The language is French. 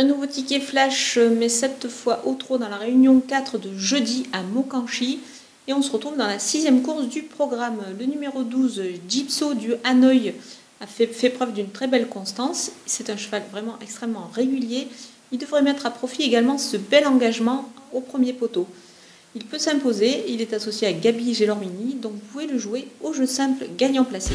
Un nouveau ticket flash, euh, mais cette fois au trot dans la réunion 4 de jeudi à Mokanchi. Et on se retrouve dans la sixième course du programme. Le numéro 12, Gypso du Hanoï, a fait, preuve d'une très belle constance. C'est un cheval vraiment extrêmement régulier. Il devrait mettre à profit également ce bel engagement au premier poteau. Il peut s'imposer, il est associé à Gabi Gelormini, donc vous pouvez le jouer au jeu simple gagnant placé.